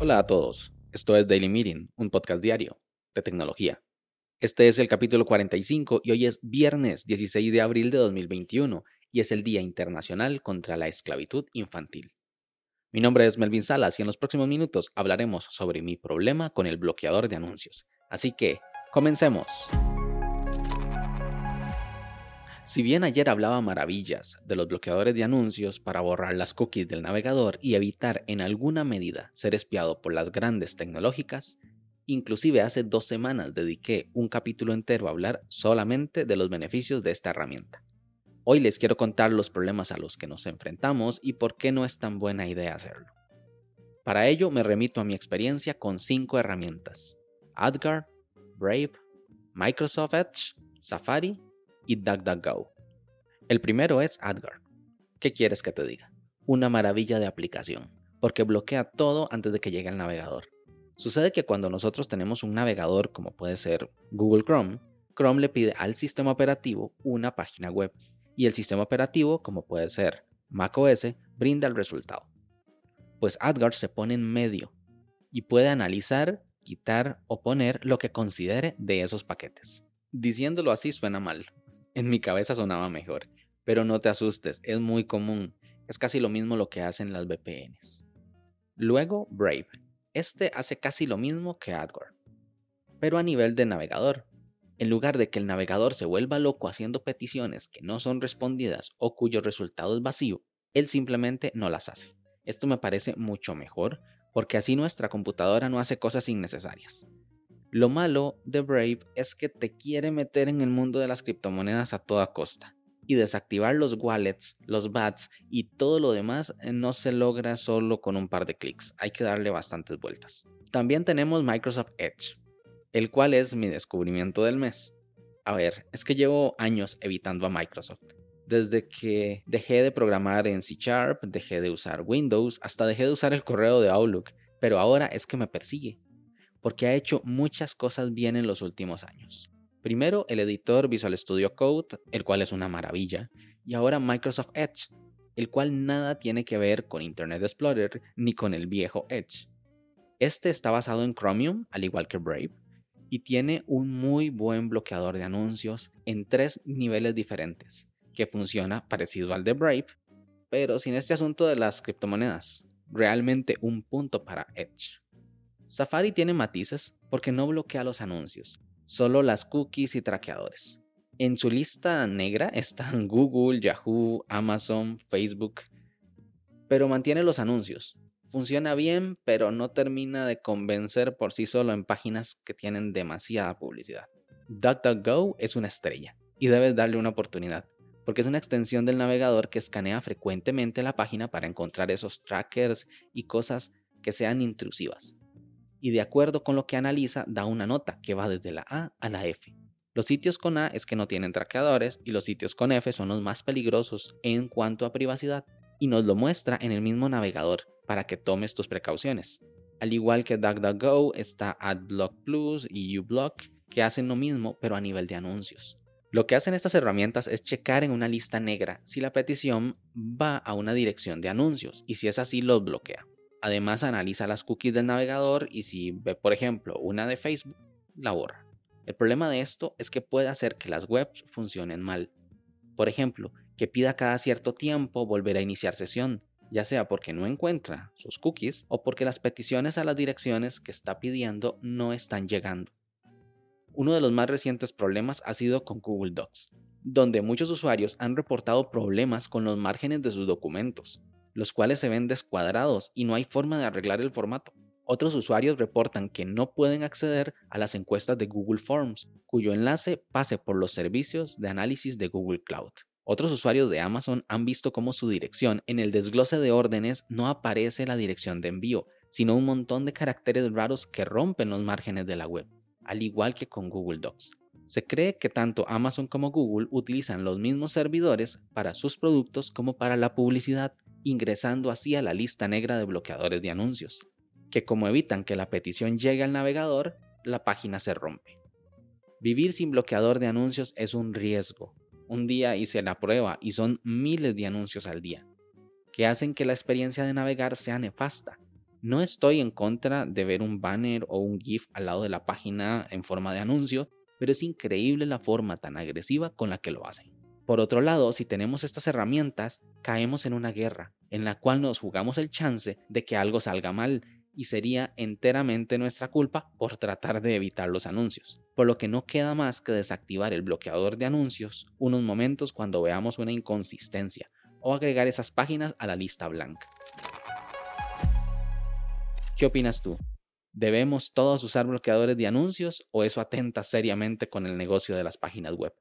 Hola a todos, esto es Daily Meeting, un podcast diario de tecnología. Este es el capítulo 45 y hoy es viernes 16 de abril de 2021 y es el Día Internacional contra la Esclavitud Infantil. Mi nombre es Melvin Salas y en los próximos minutos hablaremos sobre mi problema con el bloqueador de anuncios. Así que, comencemos. Si bien ayer hablaba maravillas de los bloqueadores de anuncios para borrar las cookies del navegador y evitar en alguna medida ser espiado por las grandes tecnológicas, inclusive hace dos semanas dediqué un capítulo entero a hablar solamente de los beneficios de esta herramienta. Hoy les quiero contar los problemas a los que nos enfrentamos y por qué no es tan buena idea hacerlo. Para ello me remito a mi experiencia con cinco herramientas: AdGuard, Brave, Microsoft Edge, Safari y DuckDuckGo. El primero es AdGuard. ¿Qué quieres que te diga? Una maravilla de aplicación, porque bloquea todo antes de que llegue al navegador. Sucede que cuando nosotros tenemos un navegador como puede ser Google Chrome, Chrome le pide al sistema operativo una página web y el sistema operativo como puede ser macOS brinda el resultado. Pues AdGuard se pone en medio y puede analizar, quitar o poner lo que considere de esos paquetes. Diciéndolo así suena mal, en mi cabeza sonaba mejor. Pero no te asustes, es muy común. Es casi lo mismo lo que hacen las VPNs. Luego, Brave. Este hace casi lo mismo que AdGuard, pero a nivel de navegador. En lugar de que el navegador se vuelva loco haciendo peticiones que no son respondidas o cuyo resultado es vacío, él simplemente no las hace. Esto me parece mucho mejor porque así nuestra computadora no hace cosas innecesarias. Lo malo de Brave es que te quiere meter en el mundo de las criptomonedas a toda costa. Y desactivar los wallets, los bats y todo lo demás eh, no se logra solo con un par de clics, hay que darle bastantes vueltas. También tenemos Microsoft Edge, el cual es mi descubrimiento del mes. A ver, es que llevo años evitando a Microsoft. Desde que dejé de programar en C Sharp, dejé de usar Windows, hasta dejé de usar el correo de Outlook, pero ahora es que me persigue porque ha hecho muchas cosas bien en los últimos años. Primero, el editor Visual Studio Code, el cual es una maravilla, y ahora Microsoft Edge, el cual nada tiene que ver con Internet Explorer ni con el viejo Edge. Este está basado en Chromium, al igual que Brave, y tiene un muy buen bloqueador de anuncios en tres niveles diferentes, que funciona parecido al de Brave, pero sin este asunto de las criptomonedas. Realmente un punto para Edge. Safari tiene matices porque no bloquea los anuncios, solo las cookies y traqueadores. En su lista negra están Google, Yahoo, Amazon, Facebook, pero mantiene los anuncios. Funciona bien, pero no termina de convencer por sí solo en páginas que tienen demasiada publicidad. DuckDuckGo es una estrella y debes darle una oportunidad, porque es una extensión del navegador que escanea frecuentemente la página para encontrar esos trackers y cosas que sean intrusivas y de acuerdo con lo que analiza da una nota que va desde la A a la F. Los sitios con A es que no tienen traqueadores y los sitios con F son los más peligrosos en cuanto a privacidad y nos lo muestra en el mismo navegador para que tomes tus precauciones. Al igual que DuckDuckGo está AdBlock Plus y uBlock que hacen lo mismo pero a nivel de anuncios. Lo que hacen estas herramientas es checar en una lista negra si la petición va a una dirección de anuncios y si es así los bloquea. Además analiza las cookies del navegador y si ve, por ejemplo, una de Facebook, la borra. El problema de esto es que puede hacer que las webs funcionen mal. Por ejemplo, que pida cada cierto tiempo volver a iniciar sesión, ya sea porque no encuentra sus cookies o porque las peticiones a las direcciones que está pidiendo no están llegando. Uno de los más recientes problemas ha sido con Google Docs, donde muchos usuarios han reportado problemas con los márgenes de sus documentos, los cuales se ven descuadrados y no hay forma de arreglar el formato. Otros usuarios reportan que no pueden acceder a las encuestas de Google Forms, cuyo enlace pase por los servicios de análisis de Google Cloud. Otros usuarios de Amazon han visto cómo su dirección en el desglose de órdenes no aparece la dirección de envío, sino un montón de caracteres raros que rompen los márgenes de la web, al igual que con Google Docs. Se cree que tanto Amazon como Google utilizan los mismos servidores para sus productos como para la publicidad, ingresando así a la lista negra de bloqueadores de anuncios, que como evitan que la petición llegue al navegador, la página se rompe. Vivir sin bloqueador de anuncios es un riesgo, Un día hice la prueba y son miles de anuncios al día, que hacen que la experiencia de navegar sea nefasta. No estoy en contra de ver un banner o un GIF al lado de la página en forma de anuncio, pero es increíble la forma tan agresiva con la que lo hacen. Por otro lado, si tenemos estas herramientas, caemos en una guerra, en la cual nos jugamos el chance de que algo salga mal y sería enteramente nuestra culpa por tratar de evitar los anuncios, por lo que no queda más que desactivar el bloqueador de anuncios unos momentos cuando veamos una inconsistencia o agregar esas páginas a la lista blanca. ¿Qué opinas tú? ¿Debemos todos usar bloqueadores de anuncios o eso atenta seriamente con el negocio de las páginas web?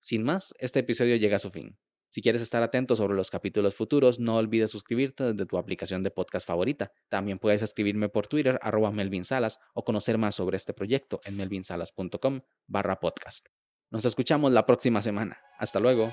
Sin más, este episodio llega a su fin. Si quieres estar atento sobre los capítulos futuros, no olvides suscribirte desde tu aplicación de podcast favorita. También puedes escribirme por Twitter, arroba Melvin Salas, o conocer más sobre este proyecto en melvinsalas.com barra podcast. Nos escuchamos la próxima semana. Hasta luego.